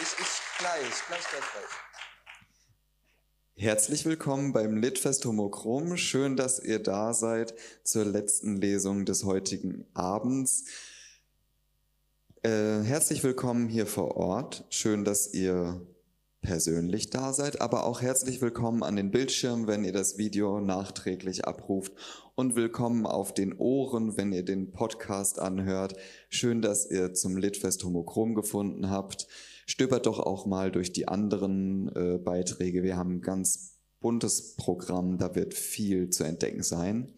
Ich, ich gleich, gleich, gleich, gleich. Herzlich willkommen beim Litfest Homochrom. Schön, dass ihr da seid zur letzten Lesung des heutigen Abends. Äh, herzlich willkommen hier vor Ort. Schön, dass ihr persönlich da seid, aber auch herzlich willkommen an den Bildschirmen, wenn ihr das Video nachträglich abruft und willkommen auf den Ohren, wenn ihr den Podcast anhört. Schön, dass ihr zum Litfest Homochrom gefunden habt. Stöbert doch auch mal durch die anderen äh, Beiträge. Wir haben ein ganz buntes Programm, da wird viel zu entdecken sein.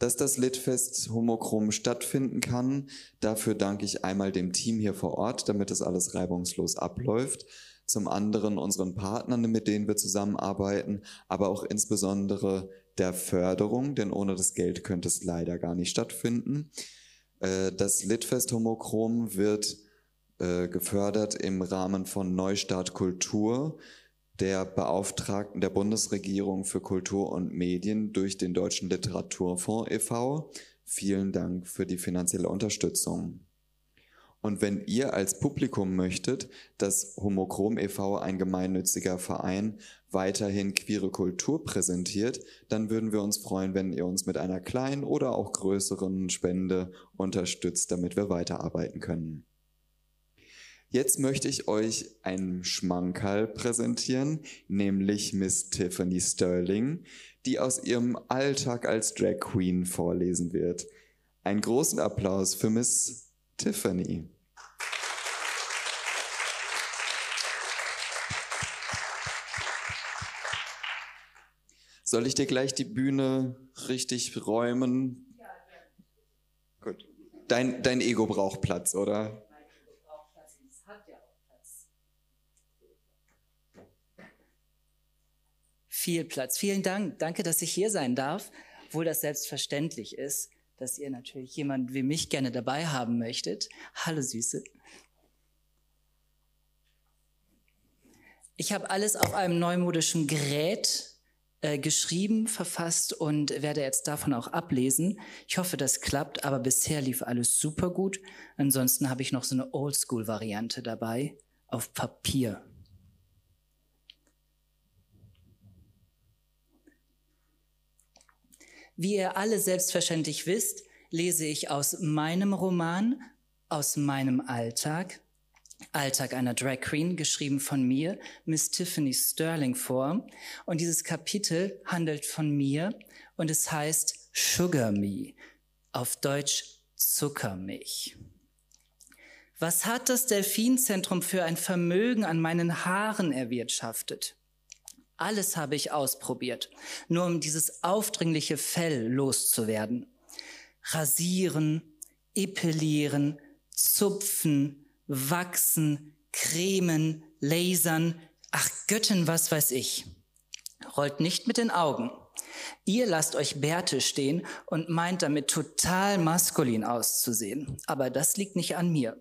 Dass das Litfest Homochrom stattfinden kann, dafür danke ich einmal dem Team hier vor Ort, damit es alles reibungslos abläuft zum anderen unseren Partnern, mit denen wir zusammenarbeiten, aber auch insbesondere der Förderung, denn ohne das Geld könnte es leider gar nicht stattfinden. Äh, das Litfest Homochrom wird äh, gefördert im Rahmen von Neustart Kultur, der Beauftragten der Bundesregierung für Kultur und Medien durch den Deutschen Literaturfonds e.V. Vielen Dank für die finanzielle Unterstützung. Und wenn ihr als Publikum möchtet, dass Homochrom e.V., ein gemeinnütziger Verein, weiterhin queere Kultur präsentiert, dann würden wir uns freuen, wenn ihr uns mit einer kleinen oder auch größeren Spende unterstützt, damit wir weiterarbeiten können. Jetzt möchte ich euch einen Schmankerl präsentieren, nämlich Miss Tiffany Sterling, die aus ihrem Alltag als Drag Queen vorlesen wird. Einen großen Applaus für Miss Tiffany. Soll ich dir gleich die Bühne richtig räumen? Ja, ja. Gut. Dein, dein Ego braucht Platz, oder? Mein Ego braucht Platz und es hat ja auch Platz. Viel Platz. Vielen Dank. Danke, dass ich hier sein darf, obwohl das selbstverständlich ist dass ihr natürlich jemanden wie mich gerne dabei haben möchtet. Hallo Süße. Ich habe alles auf einem neumodischen Gerät äh, geschrieben, verfasst und werde jetzt davon auch ablesen. Ich hoffe, das klappt, aber bisher lief alles super gut. Ansonsten habe ich noch so eine Oldschool-Variante dabei auf Papier. Wie ihr alle selbstverständlich wisst, lese ich aus meinem Roman, aus meinem Alltag, Alltag einer Drag Queen, geschrieben von mir, Miss Tiffany Sterling vor. Und dieses Kapitel handelt von mir und es heißt Sugar Me, auf Deutsch Zuckermilch. Was hat das Delfinzentrum für ein Vermögen an meinen Haaren erwirtschaftet? Alles habe ich ausprobiert, nur um dieses aufdringliche Fell loszuwerden. Rasieren, epilieren, zupfen, wachsen, cremen, lasern, ach Göttin, was weiß ich. Rollt nicht mit den Augen. Ihr lasst euch Bärte stehen und meint damit total maskulin auszusehen. Aber das liegt nicht an mir.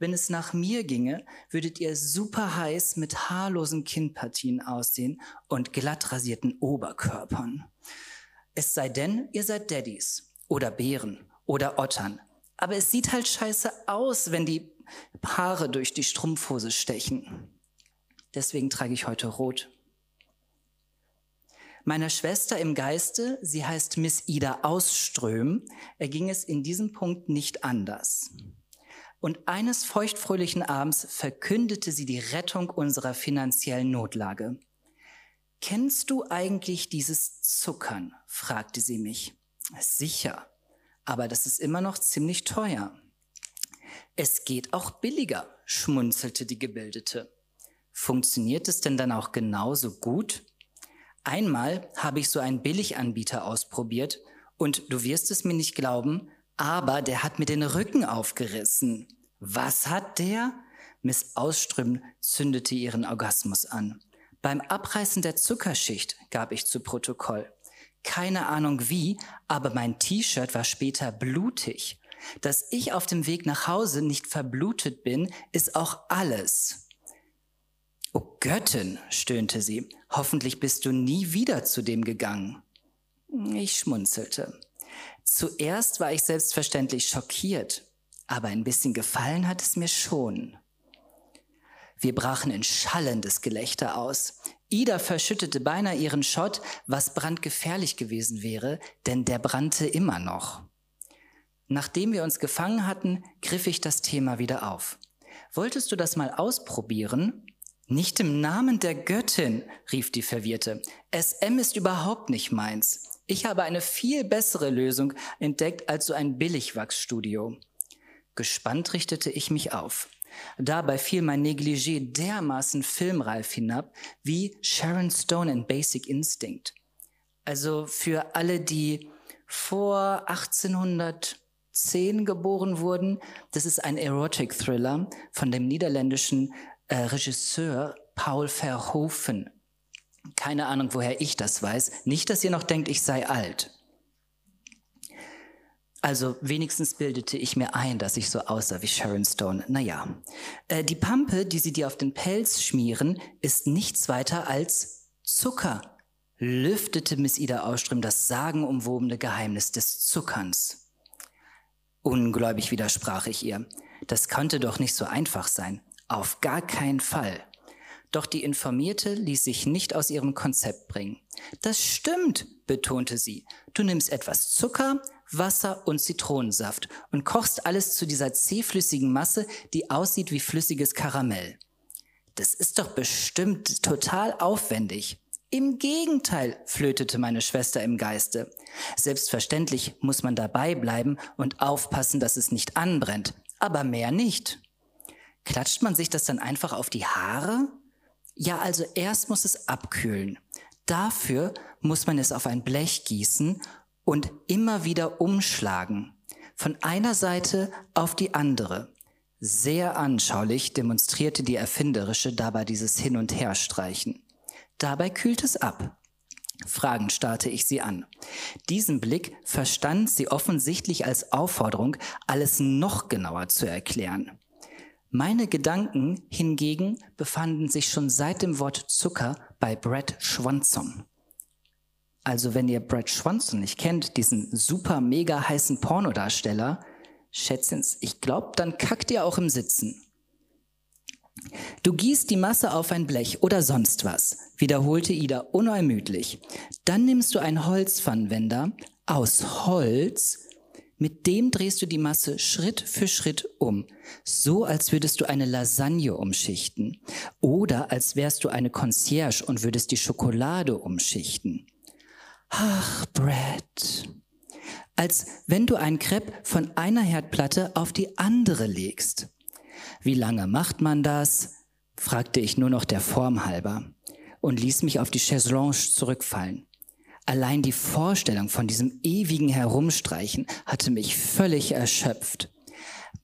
Wenn es nach mir ginge, würdet ihr super heiß mit haarlosen Kinnpartien aussehen und glatt rasierten Oberkörpern. Es sei denn, ihr seid Daddys oder Bären oder Ottern. Aber es sieht halt scheiße aus, wenn die Haare durch die Strumpfhose stechen. Deswegen trage ich heute rot. Meiner Schwester im Geiste, sie heißt Miss Ida Ausström, erging es in diesem Punkt nicht anders. Und eines feuchtfröhlichen Abends verkündete sie die Rettung unserer finanziellen Notlage. Kennst du eigentlich dieses Zuckern? fragte sie mich. Sicher, aber das ist immer noch ziemlich teuer. Es geht auch billiger, schmunzelte die Gebildete. Funktioniert es denn dann auch genauso gut? Einmal habe ich so einen Billiganbieter ausprobiert und du wirst es mir nicht glauben, aber der hat mir den Rücken aufgerissen. Was hat der? Miss Ausström zündete ihren Orgasmus an. Beim Abreißen der Zuckerschicht gab ich zu Protokoll. Keine Ahnung wie, aber mein T-Shirt war später blutig. Dass ich auf dem Weg nach Hause nicht verblutet bin, ist auch alles. Oh Göttin, stöhnte sie, hoffentlich bist du nie wieder zu dem gegangen. Ich schmunzelte. Zuerst war ich selbstverständlich schockiert, aber ein bisschen gefallen hat es mir schon. Wir brachen in schallendes Gelächter aus. Ida verschüttete beinahe ihren Schott, was brandgefährlich gewesen wäre, denn der brannte immer noch. Nachdem wir uns gefangen hatten, griff ich das Thema wieder auf. Wolltest du das mal ausprobieren? Nicht im Namen der Göttin, rief die Verwirrte. SM ist überhaupt nicht meins. Ich habe eine viel bessere Lösung entdeckt als so ein Billigwachsstudio. Gespannt richtete ich mich auf. Dabei fiel mein Negligé dermaßen filmreif hinab wie Sharon Stone in Basic Instinct. Also für alle, die vor 1810 geboren wurden, das ist ein Erotic Thriller von dem niederländischen äh, Regisseur Paul Verhoeven. Keine Ahnung, woher ich das weiß. Nicht, dass ihr noch denkt, ich sei alt. Also wenigstens bildete ich mir ein, dass ich so aussah wie Sharon Stone. Naja, äh, die Pampe, die sie dir auf den Pelz schmieren, ist nichts weiter als Zucker, lüftete Miss Ida Auström das sagenumwobene Geheimnis des Zuckerns. Ungläubig widersprach ich ihr. Das konnte doch nicht so einfach sein. Auf gar keinen Fall. Doch die Informierte ließ sich nicht aus ihrem Konzept bringen. Das stimmt, betonte sie. Du nimmst etwas Zucker, Wasser und Zitronensaft und kochst alles zu dieser zähflüssigen Masse, die aussieht wie flüssiges Karamell. Das ist doch bestimmt total aufwendig. Im Gegenteil, flötete meine Schwester im Geiste. Selbstverständlich muss man dabei bleiben und aufpassen, dass es nicht anbrennt, aber mehr nicht. Klatscht man sich das dann einfach auf die Haare? Ja, also erst muss es abkühlen. Dafür muss man es auf ein Blech gießen und immer wieder umschlagen. Von einer Seite auf die andere. Sehr anschaulich demonstrierte die Erfinderische dabei dieses Hin- und Herstreichen. Dabei kühlt es ab. Fragend starrte ich sie an. Diesen Blick verstand sie offensichtlich als Aufforderung, alles noch genauer zu erklären. Meine Gedanken hingegen befanden sich schon seit dem Wort Zucker bei Brett Schwanson. Also wenn ihr Brad Schwanson nicht kennt, diesen super mega heißen Pornodarsteller, Schätzens, ich glaube, dann kackt ihr auch im Sitzen. Du gießt die Masse auf ein Blech oder sonst was, wiederholte Ida unermüdlich. Dann nimmst du einen Holzpfannenwender aus Holz, mit dem drehst du die Masse Schritt für Schritt um, so als würdest du eine Lasagne umschichten oder als wärst du eine Concierge und würdest die Schokolade umschichten. Ach, Brad. Als wenn du ein Crepe von einer Herdplatte auf die andere legst. Wie lange macht man das? fragte ich nur noch der Form halber und ließ mich auf die Chaiselonge zurückfallen. Allein die Vorstellung von diesem ewigen Herumstreichen hatte mich völlig erschöpft.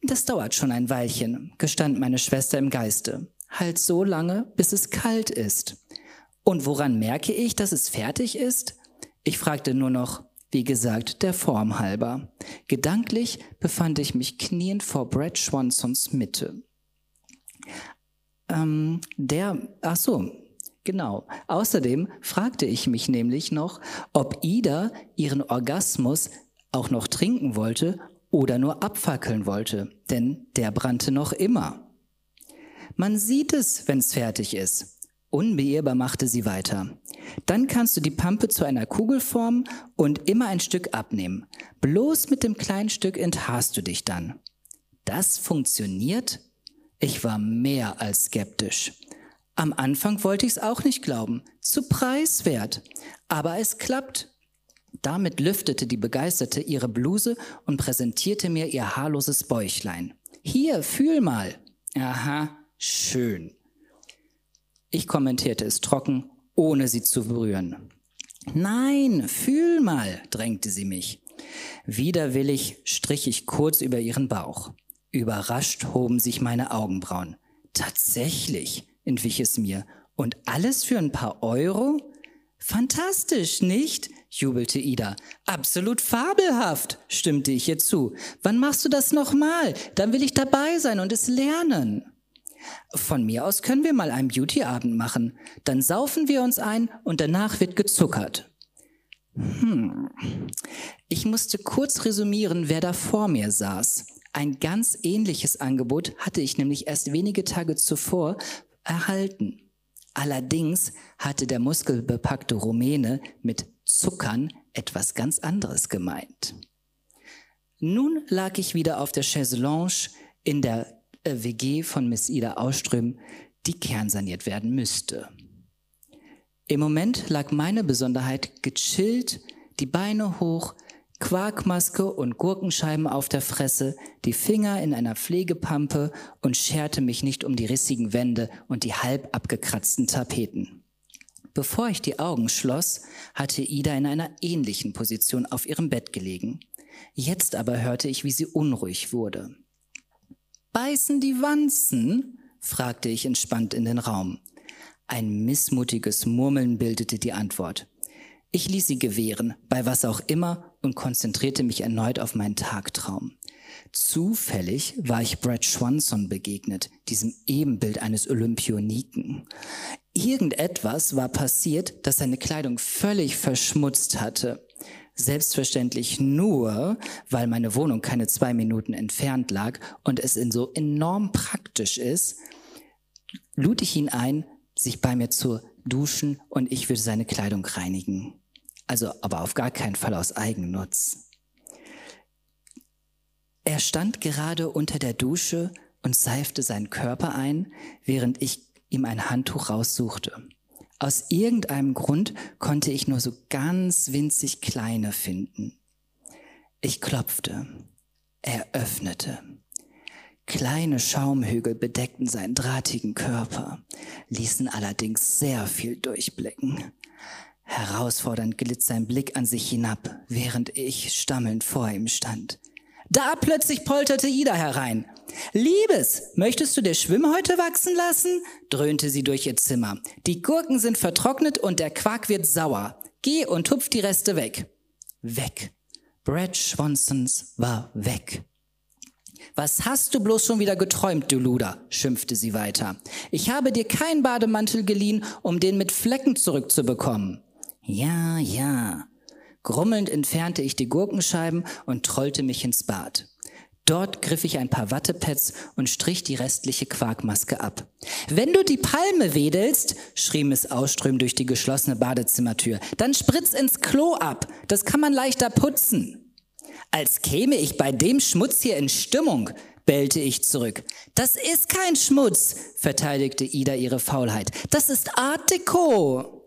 Das dauert schon ein Weilchen, gestand meine Schwester im Geiste. Halt so lange, bis es kalt ist. Und woran merke ich, dass es fertig ist? Ich fragte nur noch, wie gesagt, der Form halber. Gedanklich befand ich mich kniend vor Brad Schwansons Mitte. Ähm, der, ach so, genau. Außerdem fragte ich mich nämlich noch, ob Ida ihren Orgasmus auch noch trinken wollte oder nur abfackeln wollte, denn der brannte noch immer. Man sieht es, wenn's fertig ist. Unbeirrbar machte sie weiter. Dann kannst du die Pampe zu einer Kugel formen und immer ein Stück abnehmen. Bloß mit dem kleinen Stück enthaarst du dich dann. Das funktioniert? Ich war mehr als skeptisch. Am Anfang wollte ich es auch nicht glauben. Zu preiswert. Aber es klappt. Damit lüftete die Begeisterte ihre Bluse und präsentierte mir ihr haarloses Bäuchlein. Hier, fühl mal. Aha, schön. Ich kommentierte es trocken, ohne sie zu berühren. Nein, fühl mal, drängte sie mich. Widerwillig strich ich kurz über ihren Bauch. Überrascht hoben sich meine Augenbrauen. Tatsächlich, entwich es mir. Und alles für ein paar Euro? Fantastisch, nicht? jubelte Ida. Absolut fabelhaft, stimmte ich ihr zu. Wann machst du das nochmal? Dann will ich dabei sein und es lernen. Von mir aus können wir mal einen Beauty-Abend machen. Dann saufen wir uns ein und danach wird gezuckert. Hm. Ich musste kurz resümieren, wer da vor mir saß. Ein ganz ähnliches Angebot hatte ich nämlich erst wenige Tage zuvor erhalten. Allerdings hatte der muskelbepackte Rumäne mit Zuckern etwas ganz anderes gemeint. Nun lag ich wieder auf der Chaiselange in der äh, WG von Miss Ida Auström, die kernsaniert werden müsste. Im Moment lag meine Besonderheit gechillt, die Beine hoch, Quarkmaske und Gurkenscheiben auf der Fresse, die Finger in einer Pflegepampe und scherte mich nicht um die rissigen Wände und die halb abgekratzten Tapeten. Bevor ich die Augen schloss, hatte Ida in einer ähnlichen Position auf ihrem Bett gelegen. Jetzt aber hörte ich, wie sie unruhig wurde. Beißen die Wanzen? fragte ich entspannt in den Raum. Ein missmutiges Murmeln bildete die Antwort. Ich ließ sie gewähren, bei was auch immer, und konzentrierte mich erneut auf meinen Tagtraum. Zufällig war ich Brad Schwanson begegnet, diesem Ebenbild eines Olympioniken. Irgendetwas war passiert, das seine Kleidung völlig verschmutzt hatte. Selbstverständlich nur, weil meine Wohnung keine zwei Minuten entfernt lag und es in so enorm praktisch ist, lud ich ihn ein, sich bei mir zu duschen und ich würde seine Kleidung reinigen. Also, aber auf gar keinen Fall aus Eigennutz. Er stand gerade unter der Dusche und seifte seinen Körper ein, während ich ihm ein Handtuch raussuchte. Aus irgendeinem Grund konnte ich nur so ganz winzig kleine finden. Ich klopfte. Er öffnete. Kleine Schaumhügel bedeckten seinen drahtigen Körper, ließen allerdings sehr viel durchblicken. Herausfordernd glitt sein Blick an sich hinab, während ich stammelnd vor ihm stand. Da plötzlich polterte Ida herein. Liebes, möchtest du der Schwimmhäute wachsen lassen? dröhnte sie durch ihr Zimmer. Die Gurken sind vertrocknet und der Quark wird sauer. Geh und tupf die Reste weg. Weg. Brad Schwansons war weg. Was hast du bloß schon wieder geträumt, du Luder? schimpfte sie weiter. Ich habe dir keinen Bademantel geliehen, um den mit Flecken zurückzubekommen. Ja, ja. Grummelnd entfernte ich die Gurkenscheiben und trollte mich ins Bad. Dort griff ich ein paar Wattepads und strich die restliche Quarkmaske ab. Wenn du die Palme wedelst, schrie Miss Ausström durch die geschlossene Badezimmertür, dann spritz ins Klo ab. Das kann man leichter putzen. Als käme ich bei dem Schmutz hier in Stimmung, bellte ich zurück. Das ist kein Schmutz, verteidigte Ida ihre Faulheit. Das ist Art Deco.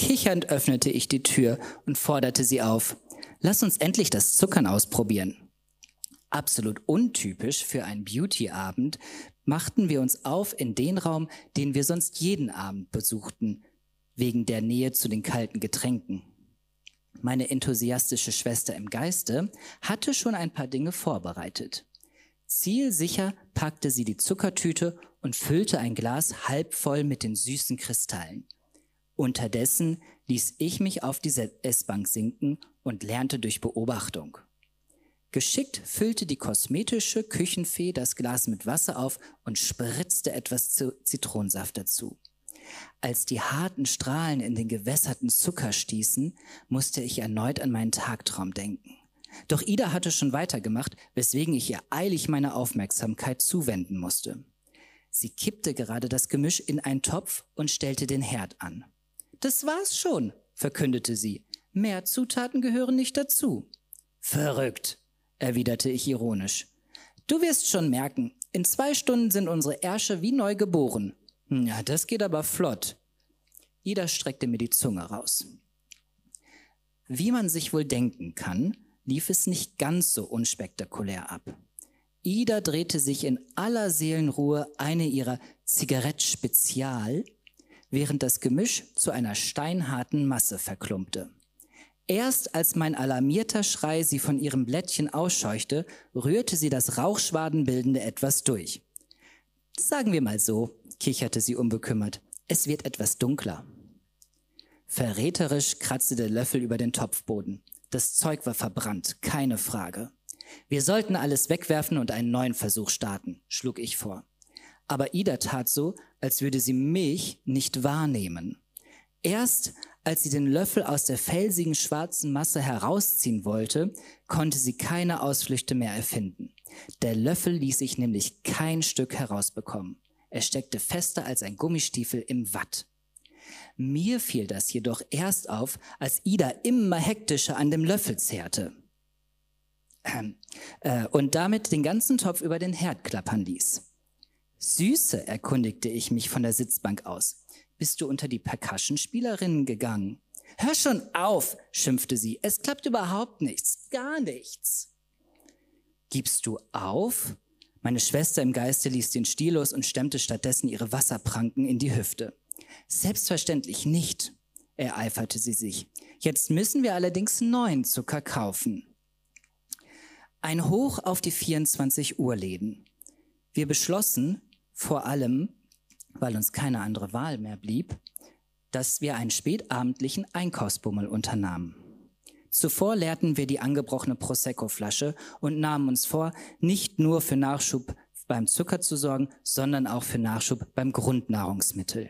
Kichernd öffnete ich die Tür und forderte sie auf. Lass uns endlich das Zuckern ausprobieren. Absolut untypisch für einen Beauty-Abend machten wir uns auf in den Raum, den wir sonst jeden Abend besuchten, wegen der Nähe zu den kalten Getränken. Meine enthusiastische Schwester im Geiste hatte schon ein paar Dinge vorbereitet. Zielsicher packte sie die Zuckertüte und füllte ein Glas halb voll mit den süßen Kristallen. Unterdessen ließ ich mich auf die S-Bank sinken und lernte durch Beobachtung. Geschickt füllte die kosmetische Küchenfee das Glas mit Wasser auf und spritzte etwas Zitronensaft dazu. Als die harten Strahlen in den gewässerten Zucker stießen, musste ich erneut an meinen Tagtraum denken. Doch Ida hatte schon weitergemacht, weswegen ich ihr eilig meine Aufmerksamkeit zuwenden musste. Sie kippte gerade das Gemisch in einen Topf und stellte den Herd an. Das war's schon, verkündete sie. Mehr Zutaten gehören nicht dazu. Verrückt, erwiderte ich ironisch. Du wirst schon merken, in zwei Stunden sind unsere Ärsche wie neu geboren. Ja, das geht aber flott. Ida streckte mir die Zunge raus. Wie man sich wohl denken kann, lief es nicht ganz so unspektakulär ab. Ida drehte sich in aller Seelenruhe eine ihrer Zigarette Spezial während das Gemisch zu einer steinharten Masse verklumpte. Erst als mein alarmierter Schrei sie von ihrem Blättchen ausscheuchte, rührte sie das rauchschwadenbildende etwas durch. Sagen wir mal so, kicherte sie unbekümmert, es wird etwas dunkler. Verräterisch kratzte der Löffel über den Topfboden. Das Zeug war verbrannt, keine Frage. Wir sollten alles wegwerfen und einen neuen Versuch starten, schlug ich vor aber Ida tat so, als würde sie mich nicht wahrnehmen. Erst als sie den Löffel aus der felsigen schwarzen Masse herausziehen wollte, konnte sie keine Ausflüchte mehr erfinden. Der Löffel ließ sich nämlich kein Stück herausbekommen. Er steckte fester als ein Gummistiefel im Watt. Mir fiel das jedoch erst auf, als Ida immer hektischer an dem Löffel zehrte äh, und damit den ganzen Topf über den Herd klappern ließ. Süße, erkundigte ich mich von der Sitzbank aus. Bist du unter die Percussionspielerinnen gegangen? Hör schon auf, schimpfte sie. Es klappt überhaupt nichts, gar nichts. Gibst du auf? Meine Schwester im Geiste ließ den Stiel los und stemmte stattdessen ihre Wasserpranken in die Hüfte. Selbstverständlich nicht, ereiferte sie sich. Jetzt müssen wir allerdings neuen Zucker kaufen. Ein Hoch auf die 24 Uhr Läden. Wir beschlossen, vor allem, weil uns keine andere Wahl mehr blieb, dass wir einen spätabendlichen Einkaufsbummel unternahmen. Zuvor leerten wir die angebrochene Prosecco-Flasche und nahmen uns vor, nicht nur für Nachschub beim Zucker zu sorgen, sondern auch für Nachschub beim Grundnahrungsmittel.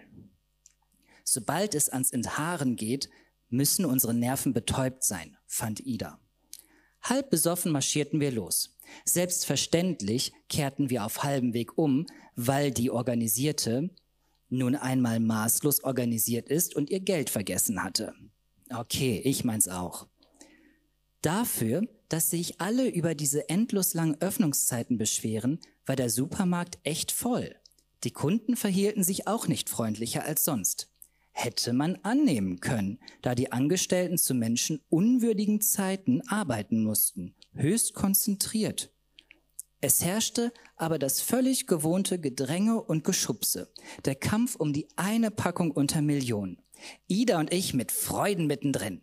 Sobald es ans Enthaaren geht, müssen unsere Nerven betäubt sein, fand Ida. Halb besoffen marschierten wir los. Selbstverständlich kehrten wir auf halbem Weg um, weil die Organisierte nun einmal maßlos organisiert ist und ihr Geld vergessen hatte. Okay, ich meins auch. Dafür, dass sich alle über diese endlos langen Öffnungszeiten beschweren, war der Supermarkt echt voll. Die Kunden verhielten sich auch nicht freundlicher als sonst hätte man annehmen können, da die Angestellten zu Menschen unwürdigen Zeiten arbeiten mussten, höchst konzentriert. Es herrschte aber das völlig gewohnte Gedränge und Geschubse, der Kampf um die eine Packung unter Millionen. Ida und ich mit Freuden mittendrin.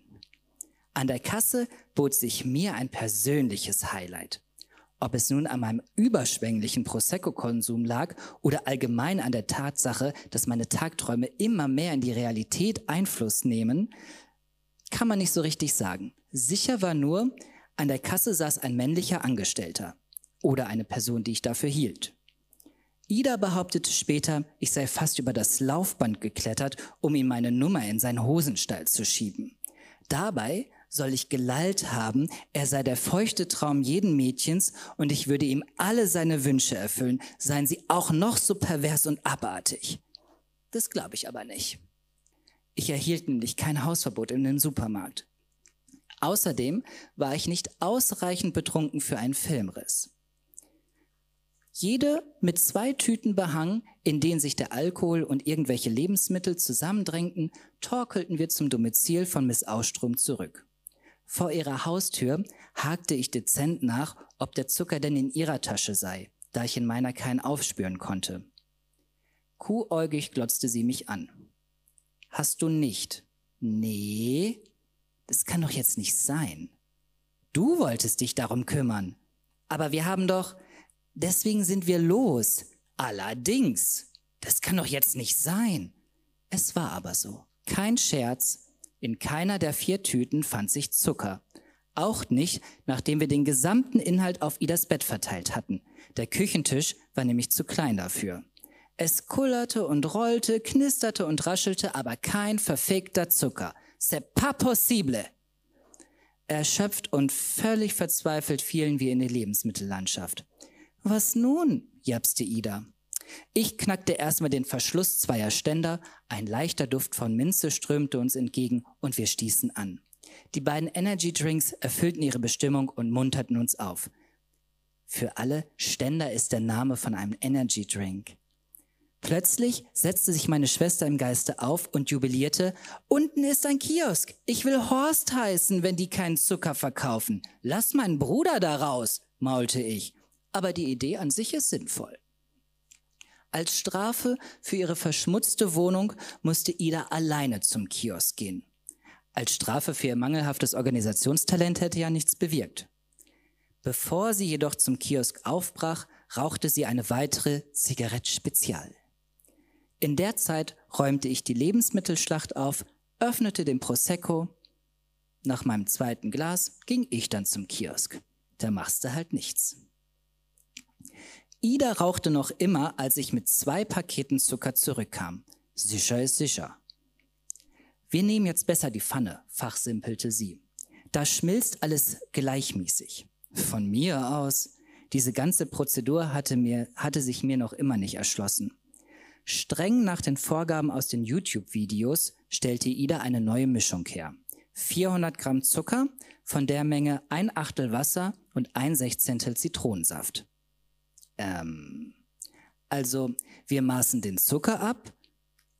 An der Kasse bot sich mir ein persönliches Highlight. Ob es nun an meinem überschwänglichen Prosecco-Konsum lag oder allgemein an der Tatsache, dass meine Tagträume immer mehr in die Realität Einfluss nehmen, kann man nicht so richtig sagen. Sicher war nur, an der Kasse saß ein männlicher Angestellter oder eine Person, die ich dafür hielt. Ida behauptete später, ich sei fast über das Laufband geklettert, um ihm meine Nummer in seinen Hosenstall zu schieben. Dabei soll ich gelallt haben, er sei der feuchte Traum jeden Mädchens und ich würde ihm alle seine Wünsche erfüllen, seien sie auch noch so pervers und abartig. Das glaube ich aber nicht. Ich erhielt nämlich kein Hausverbot in den Supermarkt. Außerdem war ich nicht ausreichend betrunken für einen Filmriss. Jede mit zwei Tüten behang, in denen sich der Alkohol und irgendwelche Lebensmittel zusammendrängten, torkelten wir zum Domizil von Miss Austrom zurück. Vor ihrer Haustür hakte ich dezent nach, ob der Zucker denn in ihrer Tasche sei, da ich in meiner keinen aufspüren konnte. Kuhäugig glotzte sie mich an. Hast du nicht? Nee, das kann doch jetzt nicht sein. Du wolltest dich darum kümmern. Aber wir haben doch, deswegen sind wir los. Allerdings, das kann doch jetzt nicht sein. Es war aber so. Kein Scherz, in keiner der vier Tüten fand sich Zucker. Auch nicht, nachdem wir den gesamten Inhalt auf Idas Bett verteilt hatten. Der Küchentisch war nämlich zu klein dafür. Es kullerte und rollte, knisterte und raschelte, aber kein verfickter Zucker. C'est pas possible! Erschöpft und völlig verzweifelt fielen wir in die Lebensmittellandschaft. Was nun? japste Ida. Ich knackte erstmal den Verschluss zweier Ständer, ein leichter Duft von Minze strömte uns entgegen und wir stießen an. Die beiden Energy Drinks erfüllten ihre Bestimmung und munterten uns auf. Für alle, Ständer ist der Name von einem Energy Drink. Plötzlich setzte sich meine Schwester im Geiste auf und jubilierte, unten ist ein Kiosk. Ich will Horst heißen, wenn die keinen Zucker verkaufen. Lass meinen Bruder da raus, maulte ich. Aber die Idee an sich ist sinnvoll. Als Strafe für ihre verschmutzte Wohnung musste Ida alleine zum Kiosk gehen. Als Strafe für ihr mangelhaftes Organisationstalent hätte ja nichts bewirkt. Bevor sie jedoch zum Kiosk aufbrach, rauchte sie eine weitere Zigarette Spezial. In der Zeit räumte ich die Lebensmittelschlacht auf, öffnete den Prosecco. Nach meinem zweiten Glas ging ich dann zum Kiosk. Da machst du halt nichts. Ida rauchte noch immer, als ich mit zwei Paketen Zucker zurückkam. Sicher ist sicher. Wir nehmen jetzt besser die Pfanne, fachsimpelte sie. Da schmilzt alles gleichmäßig. Von mir aus. Diese ganze Prozedur hatte, mir, hatte sich mir noch immer nicht erschlossen. Streng nach den Vorgaben aus den YouTube-Videos stellte Ida eine neue Mischung her. 400 Gramm Zucker, von der Menge ein Achtel Wasser und ein Sechzehntel Zitronensaft. Ähm, also wir maßen den Zucker ab,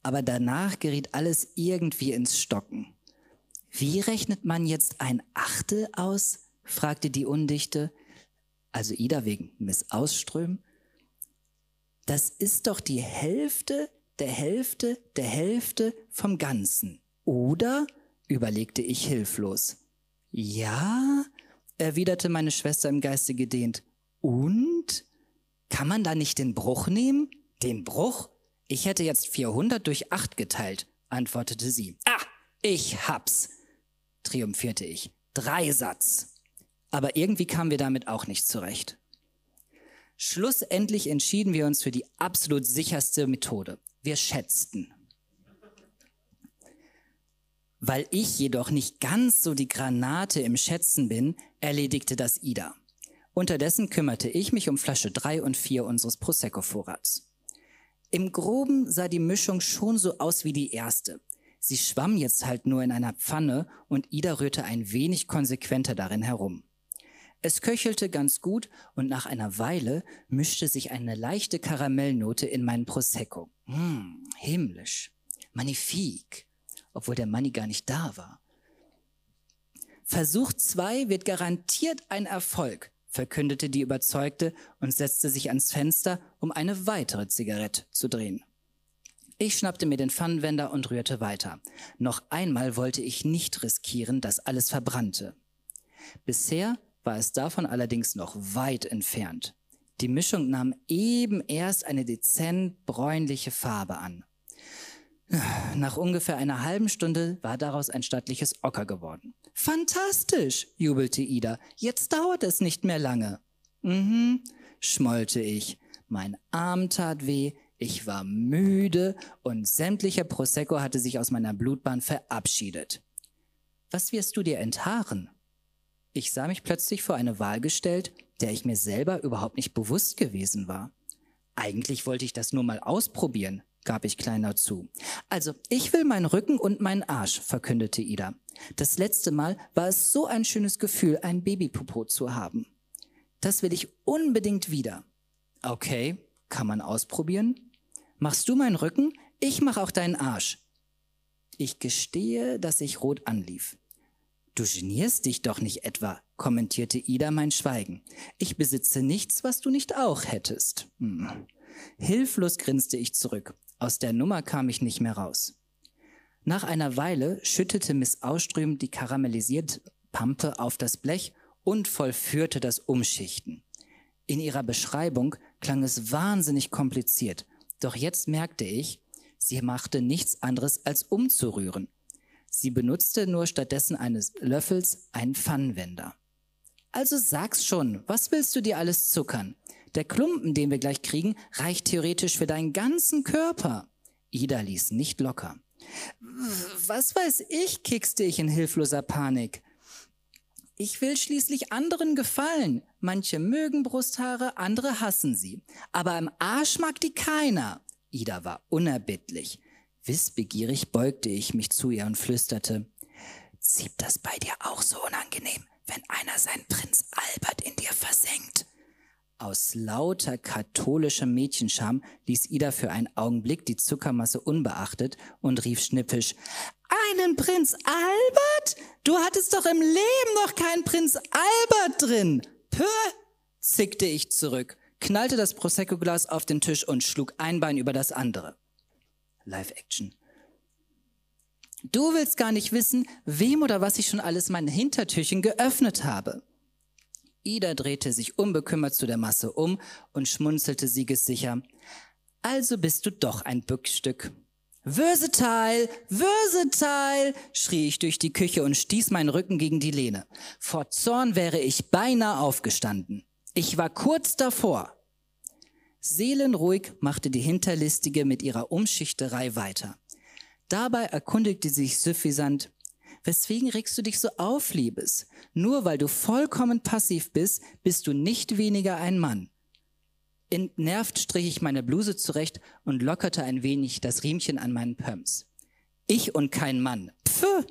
aber danach geriet alles irgendwie ins Stocken. Wie rechnet man jetzt ein Achtel aus? fragte die Undichte, also Ida wegen Miss Ausström. Das ist doch die Hälfte der Hälfte der Hälfte vom Ganzen, oder? überlegte ich hilflos. Ja, erwiderte meine Schwester im Geiste gedehnt. Und? Kann man da nicht den Bruch nehmen? Den Bruch? Ich hätte jetzt 400 durch 8 geteilt, antwortete sie. Ah, ich hab's, triumphierte ich. Dreisatz. Aber irgendwie kamen wir damit auch nicht zurecht. Schlussendlich entschieden wir uns für die absolut sicherste Methode. Wir schätzten. Weil ich jedoch nicht ganz so die Granate im Schätzen bin, erledigte das Ida. Unterdessen kümmerte ich mich um Flasche 3 und 4 unseres Prosecco-Vorrats. Im Groben sah die Mischung schon so aus wie die erste. Sie schwamm jetzt halt nur in einer Pfanne und Ida rührte ein wenig konsequenter darin herum. Es köchelte ganz gut und nach einer Weile mischte sich eine leichte Karamellnote in meinen Prosecco. Hm, himmlisch. Magnifik. Obwohl der Manni gar nicht da war. Versuch zwei wird garantiert ein Erfolg, verkündete die Überzeugte und setzte sich ans Fenster, um eine weitere Zigarette zu drehen. Ich schnappte mir den Pfannenwender und rührte weiter. Noch einmal wollte ich nicht riskieren, dass alles verbrannte. Bisher war es davon allerdings noch weit entfernt. Die Mischung nahm eben erst eine dezent bräunliche Farbe an. Nach ungefähr einer halben Stunde war daraus ein stattliches Ocker geworden. Fantastisch, jubelte Ida. Jetzt dauert es nicht mehr lange. Mhm, schmollte ich. Mein Arm tat weh, ich war müde und sämtlicher Prosecco hatte sich aus meiner Blutbahn verabschiedet. Was wirst du dir enthaaren? Ich sah mich plötzlich vor eine Wahl gestellt, der ich mir selber überhaupt nicht bewusst gewesen war. Eigentlich wollte ich das nur mal ausprobieren, gab ich kleiner zu. Also, ich will meinen Rücken und meinen Arsch, verkündete Ida. Das letzte Mal war es so ein schönes Gefühl, ein Babypopo zu haben. Das will ich unbedingt wieder. Okay, kann man ausprobieren? Machst du meinen Rücken? Ich mach auch deinen Arsch. Ich gestehe, dass ich rot anlief. Du genierst dich doch nicht etwa, kommentierte Ida mein Schweigen. Ich besitze nichts, was du nicht auch hättest. Hm. Hilflos grinste ich zurück. Aus der Nummer kam ich nicht mehr raus. Nach einer Weile schüttete Miss Ausström die karamellisierte Pampe auf das Blech und vollführte das Umschichten. In ihrer Beschreibung klang es wahnsinnig kompliziert, doch jetzt merkte ich, sie machte nichts anderes als umzurühren. Sie benutzte nur stattdessen eines Löffels einen Pfannenwender. Also sag's schon, was willst du dir alles zuckern? Der Klumpen, den wir gleich kriegen, reicht theoretisch für deinen ganzen Körper. Ida ließ nicht locker. Was weiß ich, kickste ich in hilfloser Panik. Ich will schließlich anderen gefallen. Manche mögen Brusthaare, andere hassen sie. Aber im Arsch mag die keiner. Ida war unerbittlich. Wissbegierig beugte ich mich zu ihr und flüsterte, Zieht das bei dir auch so unangenehm, wenn einer seinen Prinz Albert in dir versenkt? Aus lauter katholischem Mädchenscham ließ Ida für einen Augenblick die Zuckermasse unbeachtet und rief schnippisch, einen Prinz Albert? Du hattest doch im Leben noch keinen Prinz Albert drin. Pö, zickte ich zurück, knallte das Prosecco-Glas auf den Tisch und schlug ein Bein über das andere. Live-Action. Du willst gar nicht wissen, wem oder was ich schon alles mein Hintertürchen geöffnet habe. Ida drehte sich unbekümmert zu der Masse um und schmunzelte siegessicher. Also bist du doch ein Bückstück. Versatile, versatile, schrie ich durch die Küche und stieß meinen Rücken gegen die Lehne. Vor Zorn wäre ich beinahe aufgestanden. Ich war kurz davor. Seelenruhig machte die Hinterlistige mit ihrer Umschichterei weiter. Dabei erkundigte sich suffisant, Weswegen regst du dich so auf, Liebes? Nur weil du vollkommen passiv bist, bist du nicht weniger ein Mann. Entnervt strich ich meine Bluse zurecht und lockerte ein wenig das Riemchen an meinen Pumps. Ich und kein Mann. Pfff!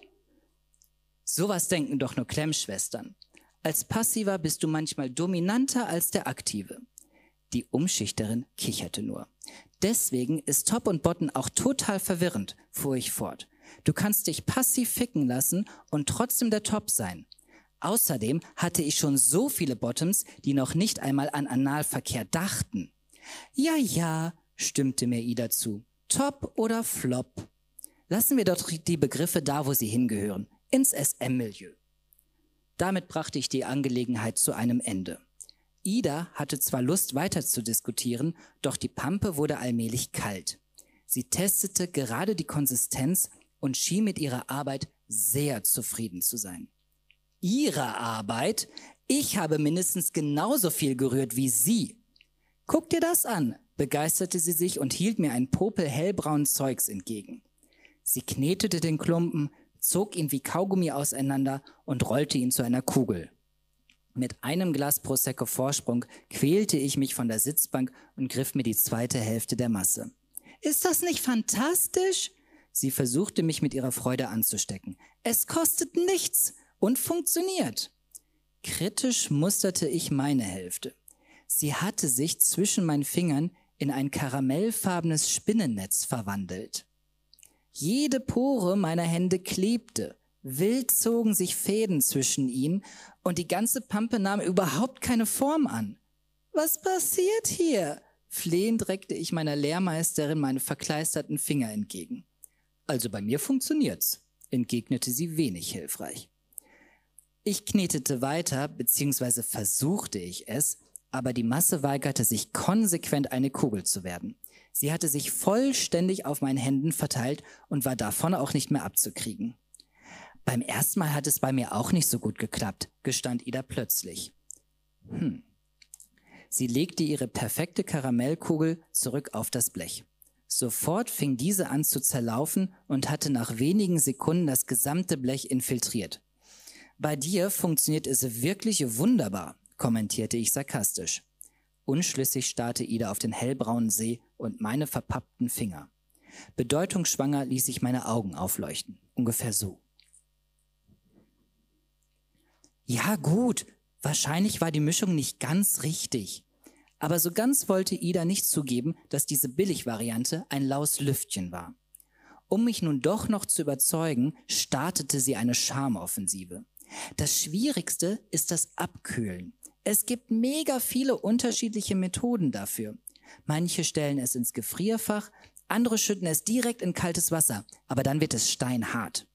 Sowas denken doch nur Klemmschwestern. Als Passiver bist du manchmal dominanter als der Aktive. Die Umschichterin kicherte nur. Deswegen ist Top und Bottom auch total verwirrend, fuhr ich fort. Du kannst dich passiv ficken lassen und trotzdem der Top sein. Außerdem hatte ich schon so viele Bottoms, die noch nicht einmal an Analverkehr dachten. Ja, ja, stimmte mir Ida zu. Top oder Flop? Lassen wir doch die Begriffe da, wo sie hingehören, ins SM-Milieu. Damit brachte ich die Angelegenheit zu einem Ende. Ida hatte zwar Lust weiter zu diskutieren, doch die Pampe wurde allmählich kalt. Sie testete gerade die Konsistenz und schien mit ihrer Arbeit sehr zufrieden zu sein. Ihre Arbeit? Ich habe mindestens genauso viel gerührt wie Sie. Guck dir das an, begeisterte sie sich und hielt mir ein Popel hellbraunen Zeugs entgegen. Sie knetete den Klumpen, zog ihn wie Kaugummi auseinander und rollte ihn zu einer Kugel. Mit einem Glas Prosecco Vorsprung quälte ich mich von der Sitzbank und griff mir die zweite Hälfte der Masse. Ist das nicht fantastisch? Sie versuchte mich mit ihrer Freude anzustecken. Es kostet nichts und funktioniert. Kritisch musterte ich meine Hälfte. Sie hatte sich zwischen meinen Fingern in ein karamellfarbenes Spinnennetz verwandelt. Jede Pore meiner Hände klebte, Wild zogen sich Fäden zwischen ihnen und die ganze Pampe nahm überhaupt keine Form an. Was passiert hier? Flehend reckte ich meiner Lehrmeisterin meine verkleisterten Finger entgegen. Also bei mir funktioniert's, entgegnete sie wenig hilfreich. Ich knetete weiter, beziehungsweise versuchte ich es, aber die Masse weigerte sich konsequent eine Kugel zu werden. Sie hatte sich vollständig auf meinen Händen verteilt und war davon auch nicht mehr abzukriegen. Beim ersten Mal hat es bei mir auch nicht so gut geklappt, gestand Ida plötzlich. Hm. Sie legte ihre perfekte Karamellkugel zurück auf das Blech. Sofort fing diese an zu zerlaufen und hatte nach wenigen Sekunden das gesamte Blech infiltriert. Bei dir funktioniert es wirklich wunderbar, kommentierte ich sarkastisch. Unschlüssig starrte Ida auf den hellbraunen See und meine verpappten Finger. Bedeutungsschwanger ließ ich meine Augen aufleuchten. Ungefähr so. Ja gut, wahrscheinlich war die Mischung nicht ganz richtig. Aber so ganz wollte Ida nicht zugeben, dass diese Billigvariante ein laues Lüftchen war. Um mich nun doch noch zu überzeugen, startete sie eine Charmoffensive. Das Schwierigste ist das Abkühlen. Es gibt mega viele unterschiedliche Methoden dafür. Manche stellen es ins Gefrierfach, andere schütten es direkt in kaltes Wasser, aber dann wird es steinhart.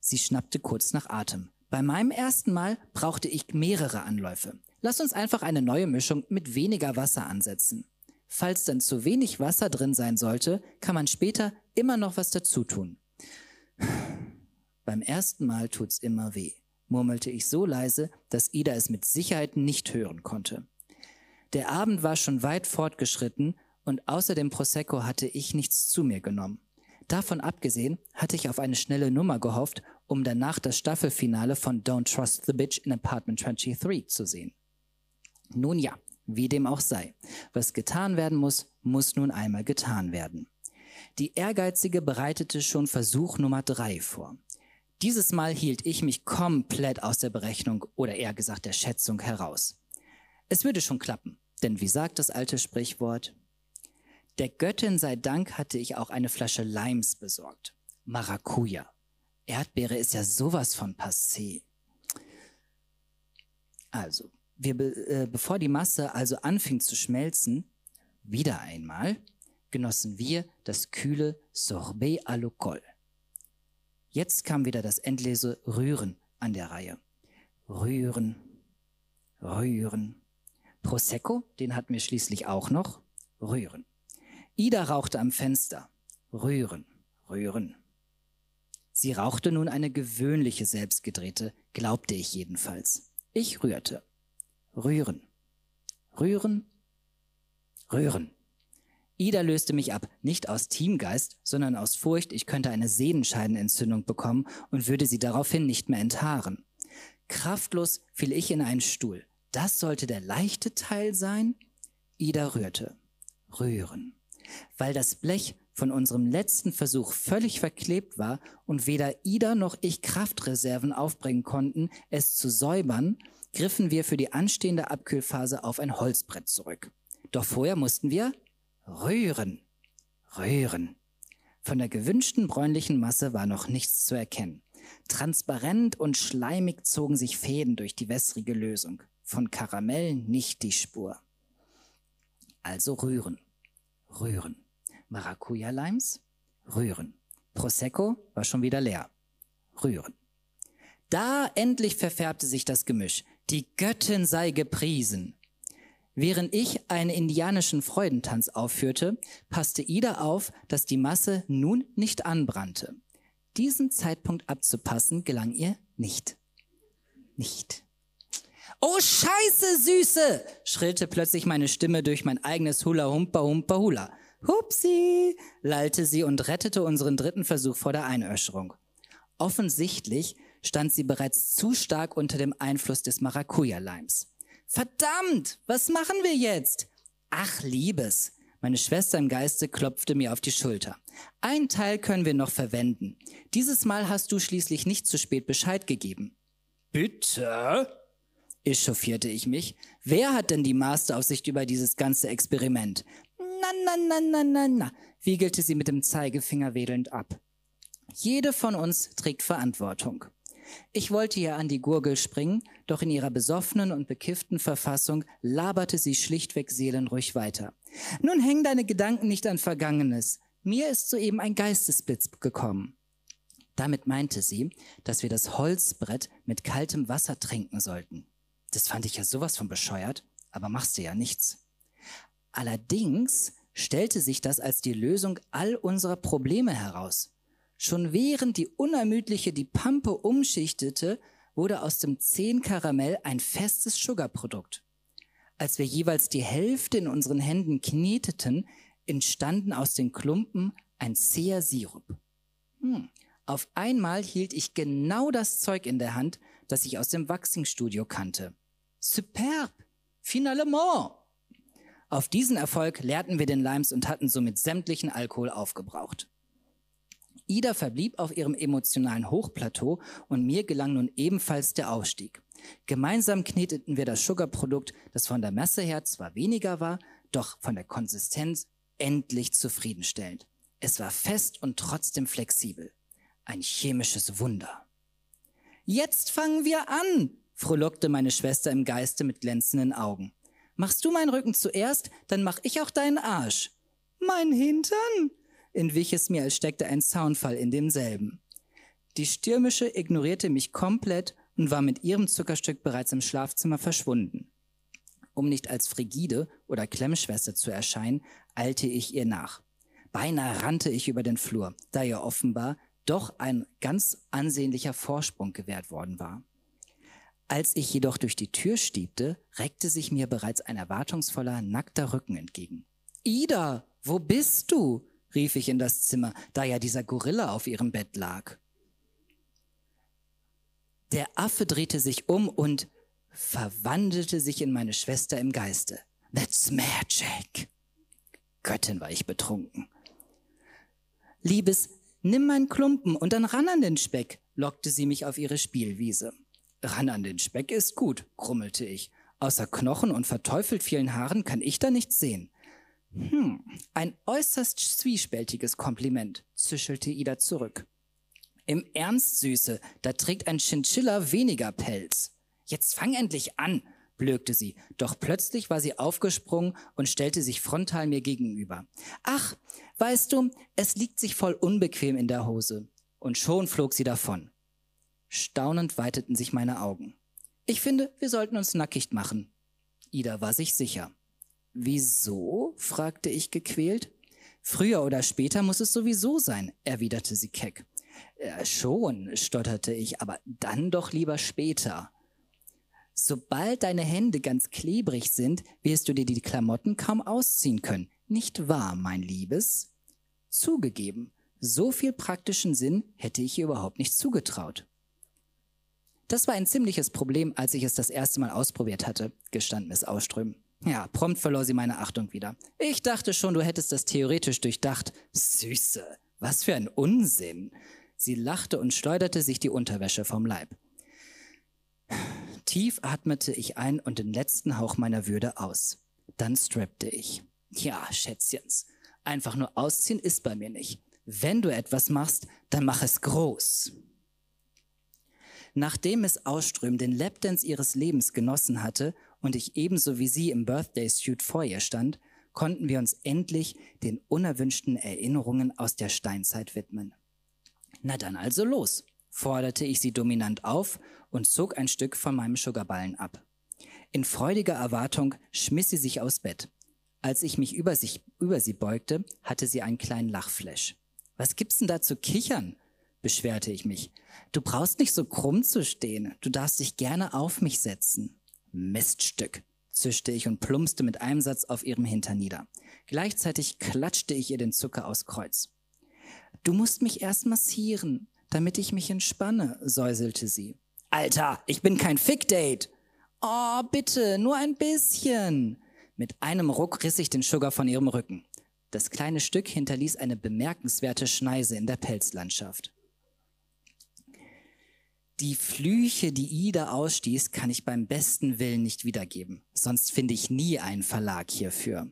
Sie schnappte kurz nach Atem. Bei meinem ersten Mal brauchte ich mehrere Anläufe. Lass uns einfach eine neue Mischung mit weniger Wasser ansetzen. Falls dann zu wenig Wasser drin sein sollte, kann man später immer noch was dazu tun. Beim ersten Mal tut's immer weh, murmelte ich so leise, dass Ida es mit Sicherheit nicht hören konnte. Der Abend war schon weit fortgeschritten und außer dem Prosecco hatte ich nichts zu mir genommen. Davon abgesehen hatte ich auf eine schnelle Nummer gehofft, um danach das Staffelfinale von Don't Trust the Bitch in Apartment 23 zu sehen. Nun ja, wie dem auch sei. Was getan werden muss, muss nun einmal getan werden. Die Ehrgeizige bereitete schon Versuch Nummer drei vor. Dieses Mal hielt ich mich komplett aus der Berechnung oder eher gesagt der Schätzung heraus. Es würde schon klappen, denn wie sagt das alte Sprichwort, der Göttin sei Dank hatte ich auch eine Flasche Limes besorgt. Maracuja. Erdbeere ist ja sowas von passé. Also, wir, äh, bevor die Masse also anfing zu schmelzen, wieder einmal, genossen wir das kühle Sorbet à l'alcool. Jetzt kam wieder das endlose Rühren an der Reihe. Rühren, rühren. Prosecco, den hatten wir schließlich auch noch. Rühren. Ida rauchte am Fenster. Rühren, rühren. Sie rauchte nun eine gewöhnliche selbstgedrehte, glaubte ich jedenfalls. Ich rührte. Rühren, rühren, rühren. Ida löste mich ab, nicht aus Teamgeist, sondern aus Furcht, ich könnte eine Sehenscheidenentzündung bekommen und würde sie daraufhin nicht mehr enthaaren. Kraftlos fiel ich in einen Stuhl. Das sollte der leichte Teil sein? Ida rührte. Rühren. Weil das Blech von unserem letzten Versuch völlig verklebt war und weder Ida noch ich Kraftreserven aufbringen konnten, es zu säubern, griffen wir für die anstehende Abkühlphase auf ein Holzbrett zurück. Doch vorher mussten wir rühren. Rühren. Von der gewünschten bräunlichen Masse war noch nichts zu erkennen. Transparent und schleimig zogen sich Fäden durch die wässrige Lösung. Von Karamell nicht die Spur. Also rühren. Rühren. Maracuja-Limes? Rühren. Prosecco war schon wieder leer. Rühren. Da endlich verfärbte sich das Gemisch. Die Göttin sei gepriesen. Während ich einen indianischen Freudentanz aufführte, passte Ida auf, dass die Masse nun nicht anbrannte. Diesen Zeitpunkt abzupassen gelang ihr nicht. Nicht. Oh Scheiße, Süße! schrillte plötzlich meine Stimme durch mein eigenes Hula Humpa Humpa Hula. Hupsi! lallte sie und rettete unseren dritten Versuch vor der Einöscherung. Offensichtlich stand sie bereits zu stark unter dem Einfluss des Maracuja-Limes. Verdammt, was machen wir jetzt? Ach, Liebes. Meine Schwester im Geiste klopfte mir auf die Schulter. Ein Teil können wir noch verwenden. Dieses Mal hast du schließlich nicht zu spät Bescheid gegeben. Bitte? echauffierte ich mich. Wer hat denn die Masteraufsicht über dieses ganze Experiment? Na, na, na, na, na, wiegelte sie mit dem Zeigefinger wedelnd ab. Jede von uns trägt Verantwortung. Ich wollte ihr an die Gurgel springen, doch in ihrer besoffenen und bekifften Verfassung laberte sie schlichtweg seelenruhig weiter. Nun häng deine Gedanken nicht an Vergangenes. Mir ist soeben ein Geistesblitz gekommen. Damit meinte sie, dass wir das Holzbrett mit kaltem Wasser trinken sollten. Das fand ich ja sowas von bescheuert, aber machst du ja nichts. Allerdings stellte sich das als die Lösung all unserer Probleme heraus. Schon während die Unermüdliche die Pampe umschichtete, wurde aus dem Zehnkaramell ein festes Sugarprodukt. Als wir jeweils die Hälfte in unseren Händen kneteten, entstanden aus den Klumpen ein zäher Sirup. Hm. Auf einmal hielt ich genau das Zeug in der Hand, das ich aus dem Waxing-Studio kannte. Superb! Finalement! Auf diesen Erfolg leerten wir den Limes und hatten somit sämtlichen Alkohol aufgebraucht. Ida verblieb auf ihrem emotionalen Hochplateau und mir gelang nun ebenfalls der Ausstieg. Gemeinsam kneteten wir das Sugarprodukt, das von der Masse her zwar weniger war, doch von der Konsistenz endlich zufriedenstellend. Es war fest und trotzdem flexibel. Ein chemisches Wunder. Jetzt fangen wir an, frohlockte meine Schwester im Geiste mit glänzenden Augen. Machst du meinen Rücken zuerst, dann mach ich auch deinen Arsch. Mein Hintern? entwich es mir, als steckte ein Zaunfall in demselben. Die Stürmische ignorierte mich komplett und war mit ihrem Zuckerstück bereits im Schlafzimmer verschwunden. Um nicht als Frigide oder Klemmschwester zu erscheinen, eilte ich ihr nach. Beinahe rannte ich über den Flur, da ihr offenbar doch ein ganz ansehnlicher Vorsprung gewährt worden war. Als ich jedoch durch die Tür stiebte, reckte sich mir bereits ein erwartungsvoller, nackter Rücken entgegen. Ida, wo bist du? rief ich in das Zimmer, da ja dieser Gorilla auf ihrem Bett lag. Der Affe drehte sich um und verwandelte sich in meine Schwester im Geiste. That's magic. Göttin war ich betrunken. Liebes, nimm meinen Klumpen und dann ran an den Speck, lockte sie mich auf ihre Spielwiese. Ran an den Speck ist gut, grummelte ich. Außer Knochen und verteufelt vielen Haaren kann ich da nichts sehen. Hm, ein äußerst zwiespältiges Kompliment, zischelte Ida zurück. Im Ernst, Süße, da trägt ein Chinchilla weniger Pelz. Jetzt fang endlich an, blökte sie, doch plötzlich war sie aufgesprungen und stellte sich frontal mir gegenüber. Ach, weißt du, es liegt sich voll unbequem in der Hose. Und schon flog sie davon. Staunend weiteten sich meine Augen. Ich finde, wir sollten uns nackig machen. Ida war sich sicher. Wieso? fragte ich gequält. Früher oder später muss es sowieso sein, erwiderte sie keck. Äh, schon, stotterte ich, aber dann doch lieber später. Sobald deine Hände ganz klebrig sind, wirst du dir die Klamotten kaum ausziehen können. Nicht wahr, mein Liebes? Zugegeben, so viel praktischen Sinn hätte ich ihr überhaupt nicht zugetraut. Das war ein ziemliches Problem, als ich es das erste Mal ausprobiert hatte, gestand Miss Ausström. Ja, prompt verlor sie meine Achtung wieder. Ich dachte schon, du hättest das theoretisch durchdacht. Süße, was für ein Unsinn. Sie lachte und schleuderte sich die Unterwäsche vom Leib. Tief atmete ich ein und den letzten Hauch meiner Würde aus. Dann strappte ich. Ja, Schätzchens, einfach nur ausziehen ist bei mir nicht. Wenn du etwas machst, dann mach es groß. Nachdem Miss Ausström den Lapdance ihres Lebens genossen hatte und ich ebenso wie sie im Birthday Suit vor ihr stand, konnten wir uns endlich den unerwünschten Erinnerungen aus der Steinzeit widmen. Na dann also los, forderte ich sie dominant auf und zog ein Stück von meinem Sugarballen ab. In freudiger Erwartung schmiss sie sich aus Bett. Als ich mich über, sich, über sie beugte, hatte sie einen kleinen Lachflash. Was gibt's denn da zu kichern? Beschwerte ich mich. Du brauchst nicht so krumm zu stehen. Du darfst dich gerne auf mich setzen. Miststück, zischte ich und plumpste mit einem Satz auf ihrem Hintern nieder. Gleichzeitig klatschte ich ihr den Zucker aus Kreuz. Du musst mich erst massieren, damit ich mich entspanne, säuselte sie. Alter, ich bin kein Fick-Date. Oh, bitte, nur ein bisschen. Mit einem Ruck riss ich den Sugar von ihrem Rücken. Das kleine Stück hinterließ eine bemerkenswerte Schneise in der Pelzlandschaft. Die Flüche, die Ida ausstieß, kann ich beim besten Willen nicht wiedergeben. Sonst finde ich nie einen Verlag hierfür.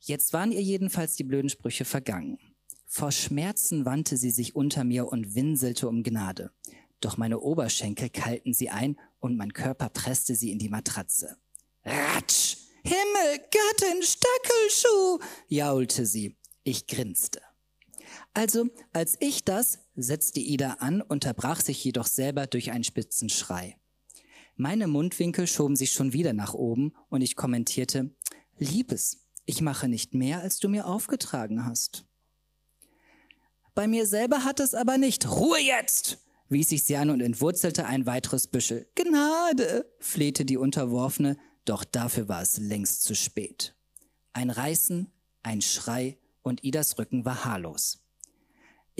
Jetzt waren ihr jedenfalls die blöden Sprüche vergangen. Vor Schmerzen wandte sie sich unter mir und winselte um Gnade. Doch meine Oberschenkel kalten sie ein und mein Körper presste sie in die Matratze. Ratsch! Himmel, Göttin, Stöckelschuh! jaulte sie. Ich grinste. Also, als ich das, setzte Ida an, unterbrach sich jedoch selber durch einen spitzen Schrei. Meine Mundwinkel schoben sich schon wieder nach oben und ich kommentierte, Liebes, ich mache nicht mehr, als du mir aufgetragen hast. Bei mir selber hat es aber nicht. Ruhe jetzt! wies ich sie an und entwurzelte ein weiteres Büschel. Gnade! flehte die Unterworfene, doch dafür war es längst zu spät. Ein Reißen, ein Schrei und Idas Rücken war haarlos.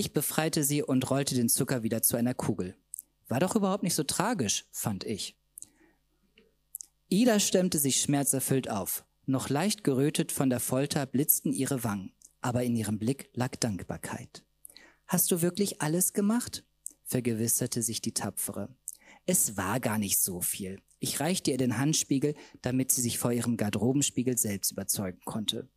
Ich befreite sie und rollte den Zucker wieder zu einer Kugel. War doch überhaupt nicht so tragisch, fand ich. Ida stemmte sich schmerzerfüllt auf. Noch leicht gerötet von der Folter blitzten ihre Wangen, aber in ihrem Blick lag Dankbarkeit. Hast du wirklich alles gemacht? vergewisserte sich die Tapfere. Es war gar nicht so viel. Ich reichte ihr den Handspiegel, damit sie sich vor ihrem Garderobenspiegel selbst überzeugen konnte.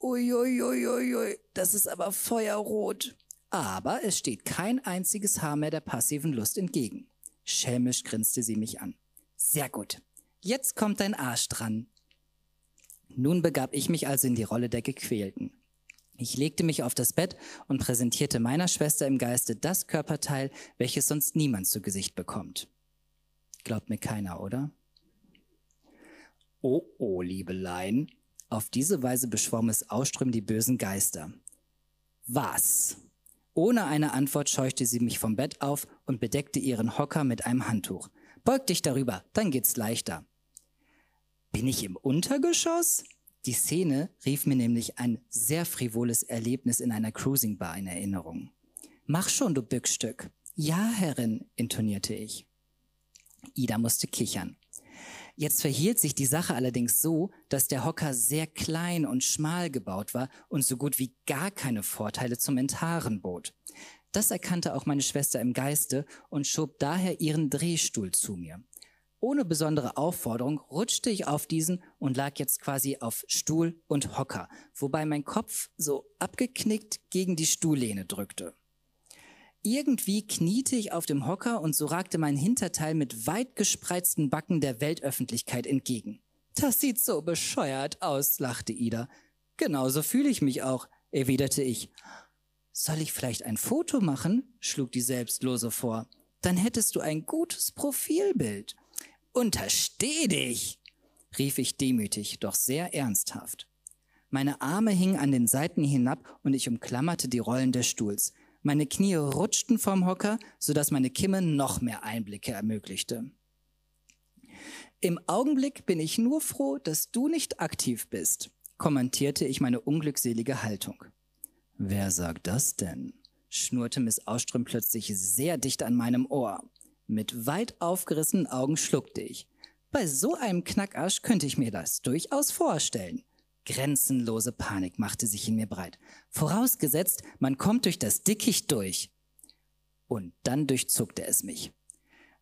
Uiuiuiui, ui, ui, das ist aber feuerrot aber es steht kein einziges Haar mehr der passiven Lust entgegen. Schelmisch grinste sie mich an. Sehr gut. Jetzt kommt dein Arsch dran. Nun begab ich mich also in die Rolle der Gequälten. Ich legte mich auf das Bett und präsentierte meiner Schwester im Geiste das Körperteil, welches sonst niemand zu Gesicht bekommt. Glaubt mir keiner, oder? Oh, oh, Liebelein. Auf diese Weise beschwomm es Ausström die bösen Geister. Was? Ohne eine Antwort scheuchte sie mich vom Bett auf und bedeckte ihren Hocker mit einem Handtuch. Beug dich darüber, dann geht's leichter. Bin ich im Untergeschoss? Die Szene rief mir nämlich ein sehr frivoles Erlebnis in einer Cruising Bar in Erinnerung. Mach schon, du Bückstück. Ja, Herrin, intonierte ich. Ida musste kichern. Jetzt verhielt sich die Sache allerdings so, dass der Hocker sehr klein und schmal gebaut war und so gut wie gar keine Vorteile zum Enthaaren bot. Das erkannte auch meine Schwester im Geiste und schob daher ihren Drehstuhl zu mir. Ohne besondere Aufforderung rutschte ich auf diesen und lag jetzt quasi auf Stuhl und Hocker, wobei mein Kopf so abgeknickt gegen die Stuhllehne drückte. Irgendwie kniete ich auf dem Hocker und so ragte mein Hinterteil mit weit gespreizten Backen der Weltöffentlichkeit entgegen. Das sieht so bescheuert aus, lachte Ida. Genauso fühle ich mich auch, erwiderte ich. Soll ich vielleicht ein Foto machen? schlug die Selbstlose vor. Dann hättest du ein gutes Profilbild. Untersteh dich, rief ich demütig, doch sehr ernsthaft. Meine Arme hingen an den Seiten hinab und ich umklammerte die Rollen des Stuhls. Meine Knie rutschten vom Hocker, sodass meine Kimme noch mehr Einblicke ermöglichte. Im Augenblick bin ich nur froh, dass du nicht aktiv bist. kommentierte ich meine unglückselige Haltung. Wer sagt das denn? schnurrte Miss Auström plötzlich sehr dicht an meinem Ohr. Mit weit aufgerissenen Augen schluckte ich. Bei so einem Knackarsch könnte ich mir das durchaus vorstellen. Grenzenlose Panik machte sich in mir breit. Vorausgesetzt, man kommt durch das Dickicht durch. Und dann durchzuckte es mich.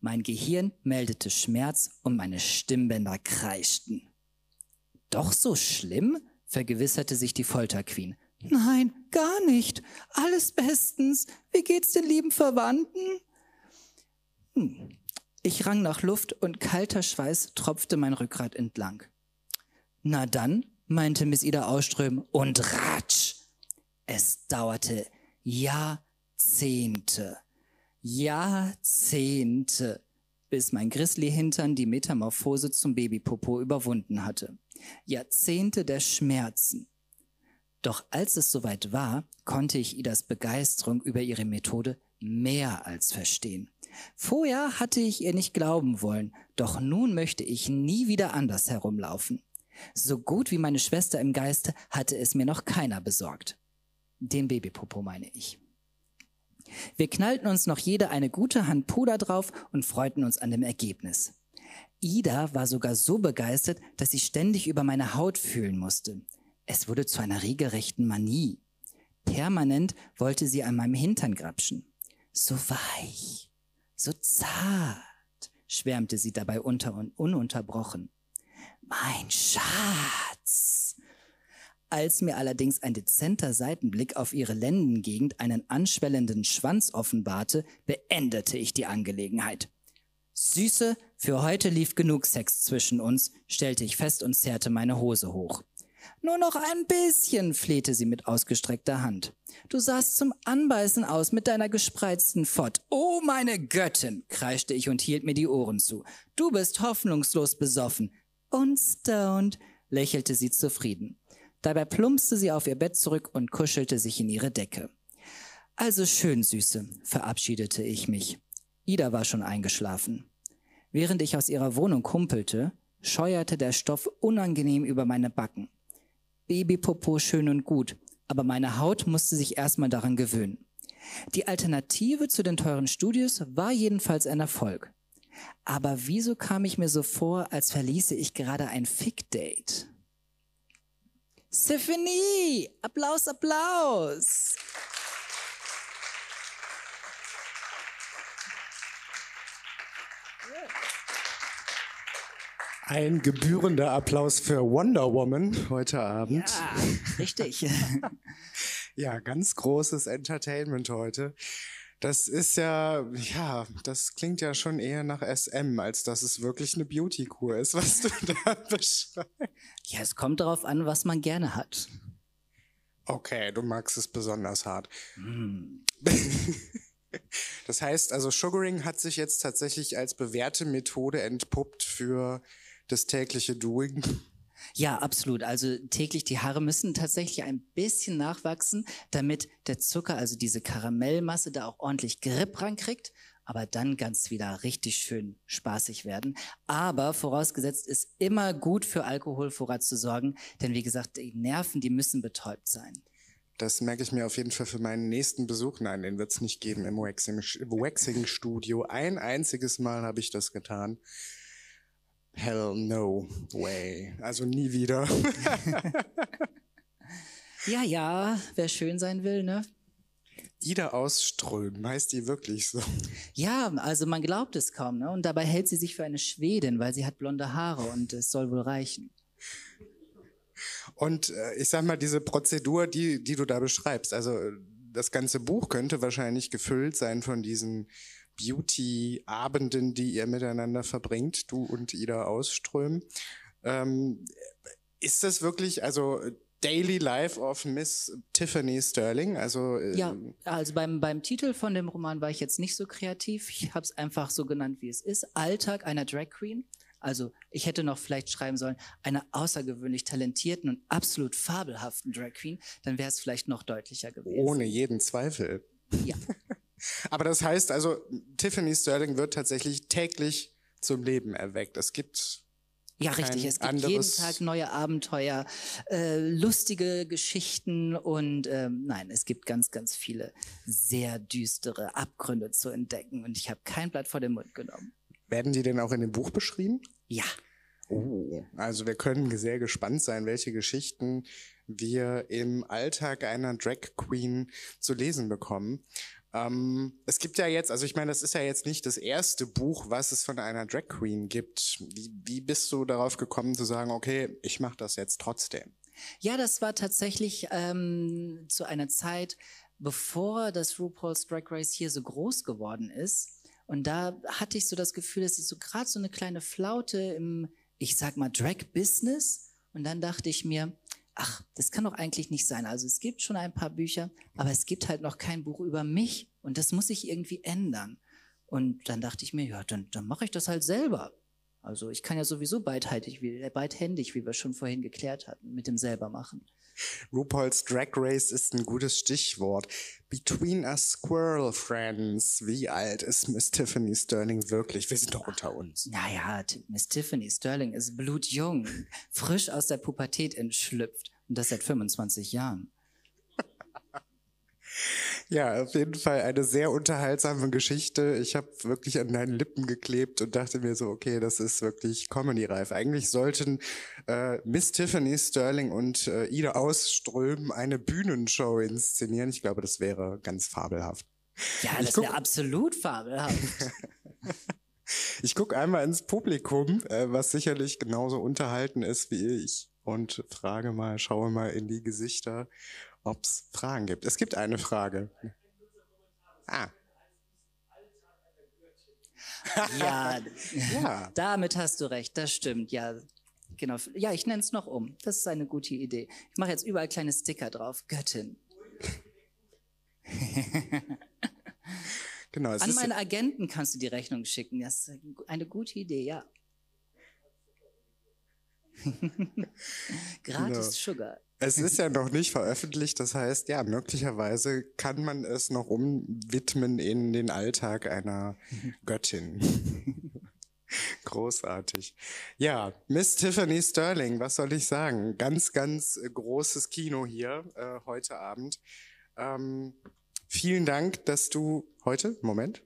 Mein Gehirn meldete Schmerz und meine Stimmbänder kreischten. Doch so schlimm? vergewisserte sich die Folterqueen. Nein, gar nicht. Alles bestens. Wie geht's den lieben Verwandten? Hm. Ich rang nach Luft und kalter Schweiß tropfte mein Rückgrat entlang. Na dann, meinte Miss Ida Ausström, und ratsch! Es dauerte Jahrzehnte, Jahrzehnte, bis mein Grizzly-Hintern die Metamorphose zum Babypopo überwunden hatte. Jahrzehnte der Schmerzen. Doch als es soweit war, konnte ich Idas Begeisterung über ihre Methode mehr als verstehen. Vorher hatte ich ihr nicht glauben wollen, doch nun möchte ich nie wieder anders herumlaufen. So gut wie meine Schwester im Geiste hatte es mir noch keiner besorgt. Den Babypopo meine ich. Wir knallten uns noch jede eine gute Hand Puder drauf und freuten uns an dem Ergebnis. Ida war sogar so begeistert, dass sie ständig über meine Haut fühlen musste. Es wurde zu einer regelrechten Manie. Permanent wollte sie an meinem Hintern grapschen. So weich, so zart, schwärmte sie dabei unter und ununterbrochen. Mein Schatz! Als mir allerdings ein dezenter Seitenblick auf ihre Lendengegend einen anschwellenden Schwanz offenbarte, beendete ich die Angelegenheit. Süße, für heute lief genug Sex zwischen uns, stellte ich fest und zerrte meine Hose hoch. Nur noch ein bisschen, flehte sie mit ausgestreckter Hand. Du sahst zum Anbeißen aus mit deiner gespreizten Fott. Oh, meine Göttin, kreischte ich und hielt mir die Ohren zu. Du bist hoffnungslos besoffen. Und stoned, lächelte sie zufrieden. Dabei plumpste sie auf ihr Bett zurück und kuschelte sich in ihre Decke. Also schön, Süße, verabschiedete ich mich. Ida war schon eingeschlafen. Während ich aus ihrer Wohnung humpelte, scheuerte der Stoff unangenehm über meine Backen. Babypopo schön und gut, aber meine Haut musste sich erstmal daran gewöhnen. Die Alternative zu den teuren Studios war jedenfalls ein Erfolg. Aber wieso kam ich mir so vor, als verließe ich gerade ein Fick-Date? Stephanie! Applaus, Applaus! Ein gebührender Applaus für Wonder Woman heute Abend. Ja, richtig. Ja, ganz großes Entertainment heute. Das ist ja, ja, das klingt ja schon eher nach SM, als dass es wirklich eine Beauty-Kur ist, was du da beschreibst. Ja, es kommt darauf an, was man gerne hat. Okay, du magst es besonders hart. Das heißt also, Sugaring hat sich jetzt tatsächlich als bewährte Methode entpuppt für das tägliche Doing. Ja, absolut. Also täglich die Haare müssen tatsächlich ein bisschen nachwachsen, damit der Zucker, also diese Karamellmasse, da auch ordentlich Grip rankriegt, aber dann ganz wieder richtig schön spaßig werden. Aber vorausgesetzt ist immer gut für Alkoholvorrat zu sorgen, denn wie gesagt, die Nerven, die müssen betäubt sein. Das merke ich mir auf jeden Fall für meinen nächsten Besuch. Nein, den wird es nicht geben im Waxing- Waxing-Studio. Ein einziges Mal habe ich das getan. Hell no way. Also nie wieder. Ja, ja, wer schön sein will, ne? Ida Ausströmen, heißt die wirklich so? Ja, also man glaubt es kaum, ne? Und dabei hält sie sich für eine Schwedin, weil sie hat blonde Haare und es soll wohl reichen. Und äh, ich sag mal, diese Prozedur, die, die du da beschreibst, also äh, das ganze Buch könnte wahrscheinlich gefüllt sein von diesen Beauty-Abenden, die ihr miteinander verbringt, du und Ida Ausström. Ähm, ist das wirklich, also Daily Life of Miss Tiffany Sterling? Also äh, Ja, also beim, beim Titel von dem Roman war ich jetzt nicht so kreativ. Ich habe es einfach so genannt, wie es ist. Alltag einer Drag Queen. Also ich hätte noch vielleicht schreiben sollen, einer außergewöhnlich talentierten und absolut fabelhaften Drag Queen. Dann wäre es vielleicht noch deutlicher gewesen. ohne jeden Zweifel. Ja. Aber das heißt also, Tiffany Sterling wird tatsächlich täglich zum Leben erweckt. Es gibt Ja, richtig. Es gibt jeden Tag neue Abenteuer, äh, lustige Geschichten und ähm, nein, es gibt ganz, ganz viele sehr düstere Abgründe zu entdecken und ich habe kein Blatt vor den Mund genommen. Werden die denn auch in dem Buch beschrieben? Ja, Oh, also wir können sehr gespannt sein, welche Geschichten wir im Alltag einer Drag Queen zu lesen bekommen. Ähm, es gibt ja jetzt, also ich meine, das ist ja jetzt nicht das erste Buch, was es von einer Drag Queen gibt. Wie, wie bist du darauf gekommen zu sagen, okay, ich mache das jetzt trotzdem? Ja, das war tatsächlich ähm, zu einer Zeit, bevor das RuPaul's Drag Race hier so groß geworden ist. Und da hatte ich so das Gefühl, es ist so gerade so eine kleine Flaute im, ich sag mal, Drag-Business. Und dann dachte ich mir, ach, das kann doch eigentlich nicht sein. Also es gibt schon ein paar Bücher, aber es gibt halt noch kein Buch über mich. Und das muss sich irgendwie ändern. Und dann dachte ich mir, ja, dann, dann mache ich das halt selber. Also ich kann ja sowieso beidhändig, wie, äh, beidhändig, wie wir schon vorhin geklärt hatten, mit dem selber machen. RuPaul's Drag Race ist ein gutes Stichwort. Between us Squirrel Friends, wie alt ist Miss Tiffany Sterling wirklich? Wir sind doch unter uns. Naja, Miss Tiffany Sterling ist blutjung, frisch aus der Pubertät entschlüpft und das seit 25 Jahren. Ja, auf jeden Fall eine sehr unterhaltsame Geschichte. Ich habe wirklich an deinen Lippen geklebt und dachte mir so, okay, das ist wirklich comedy-reif. Eigentlich sollten äh, Miss Tiffany Sterling und äh, Ida Ausström eine Bühnenshow inszenieren. Ich glaube, das wäre ganz fabelhaft. Ja, Ich das wäre absolut fabelhaft. Ich gucke einmal ins Publikum, äh, was sicherlich genauso unterhalten ist wie ich, und frage mal, schaue mal in die Gesichter, ob es Fragen gibt. Es gibt eine Frage. Ah, ja, ja. damit hast du recht, das stimmt, ja. Genau. Ja, ich nenne es noch um. Das ist eine gute Idee. Ich mache jetzt überall kleine Sticker drauf. Göttin. Genau, An ist meinen Agenten kannst du die Rechnung schicken. Das ist eine gute Idee, ja. Gratis Sugar. Es ist ja noch nicht veröffentlicht, das heißt, ja, möglicherweise kann man es noch umwidmen in den Alltag einer Göttin. Großartig. Ja, Miss Tiffany Sterling, was soll ich sagen? Ganz, ganz großes Kino hier äh, heute Abend. Ähm, vielen Dank, dass du heute, Moment,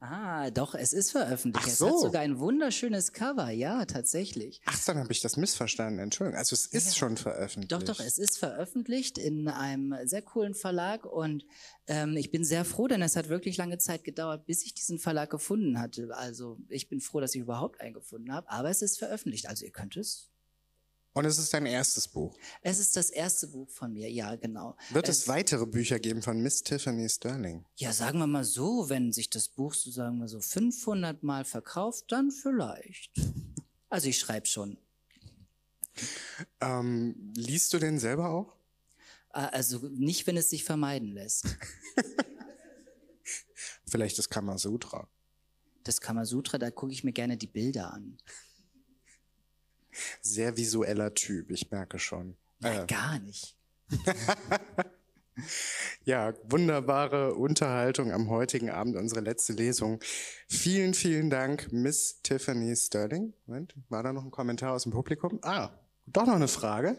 Ah, doch, es ist veröffentlicht. Ach Es so. hat sogar ein wunderschönes Cover, ja, tatsächlich. ach, dann habe ich das missverstanden, Entschuldigung. Also es ist schon veröffentlicht. Doch, doch, es ist veröffentlicht in einem sehr coolen Verlag und ähm, ich bin sehr froh, denn es hat wirklich lange Zeit gedauert, bis ich diesen Verlag gefunden hatte. Also ich bin froh, dass ich überhaupt einen gefunden habe, aber es ist veröffentlicht. Also ihr könnt es. Und es ist dein erstes Buch. Es ist das erste Buch von mir, ja, genau. Wird es weitere Bücher geben von Miss Tiffany Sterling? Ja, sagen wir mal so, wenn sich das Buch so sagen wir so 500 Mal verkauft, dann vielleicht. Also ich schreibe schon. Ähm, liest du den selber auch? Äh, Also nicht, wenn es sich vermeiden lässt. Vielleicht das Kamasutra. Das Kamasutra, da gucke ich mir gerne die Bilder an. Sehr visueller Typ, ich merke schon. Ja, Äh, gar nicht. ja, wunderbare Unterhaltung am heutigen Abend, unsere letzte Lesung. Vielen, vielen Dank, Miss Tiffany Sterling. Moment, war da noch ein Kommentar aus dem Publikum? Ah, doch noch eine Frage.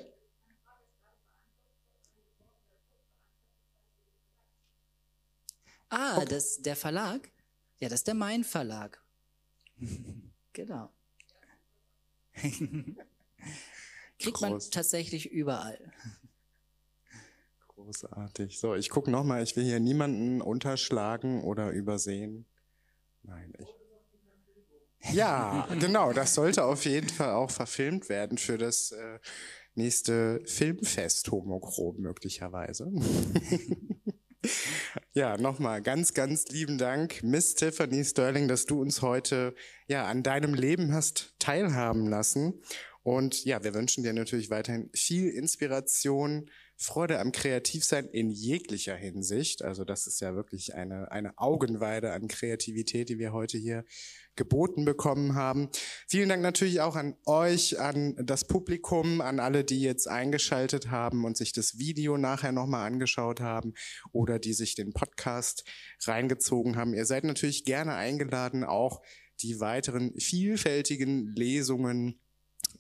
Ah, das, der Verlag? Ja, das ist der Mein Verlag. genau. Kriegt man Groß. tatsächlich überall. Großartig. So, ich gucke nochmal, ich will hier niemanden unterschlagen oder übersehen. Nein, ich. Ja, genau, das sollte auf jeden Fall auch verfilmt werden für das äh, nächste Filmfest Homochrom möglicherweise. ja, nochmal ganz, ganz lieben Dank, Miss Tiffany Sterling, dass du uns heute ja an deinem Leben hast teilhaben lassen. Und ja, wir wünschen dir natürlich weiterhin viel Inspiration, Freude am Kreativsein in jeglicher Hinsicht. Also das ist ja wirklich eine, eine Augenweide an Kreativität, die wir heute hier geboten bekommen haben. Vielen Dank natürlich auch an euch, an das Publikum, an alle, die jetzt eingeschaltet haben und sich das Video nachher nochmal angeschaut haben oder die sich den Podcast reingezogen haben. Ihr seid natürlich gerne eingeladen, auch die weiteren vielfältigen Lesungen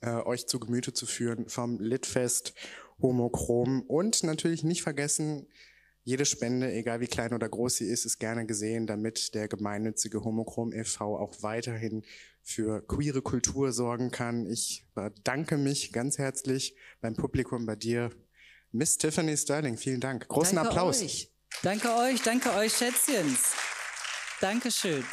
äh, euch zu Gemüte zu führen vom Litfest Homochrom und natürlich nicht vergessen, jede Spende, egal wie klein oder groß sie ist, ist gerne gesehen, damit der gemeinnützige Homochrom e.V. auch weiterhin für queere Kultur sorgen kann. Ich bedanke mich ganz herzlich beim Publikum, bei dir, Miss Tiffany Sterling. Vielen Dank. Großen danke Applaus. Euch. Danke euch, danke euch, Schätzchens. Dankeschön.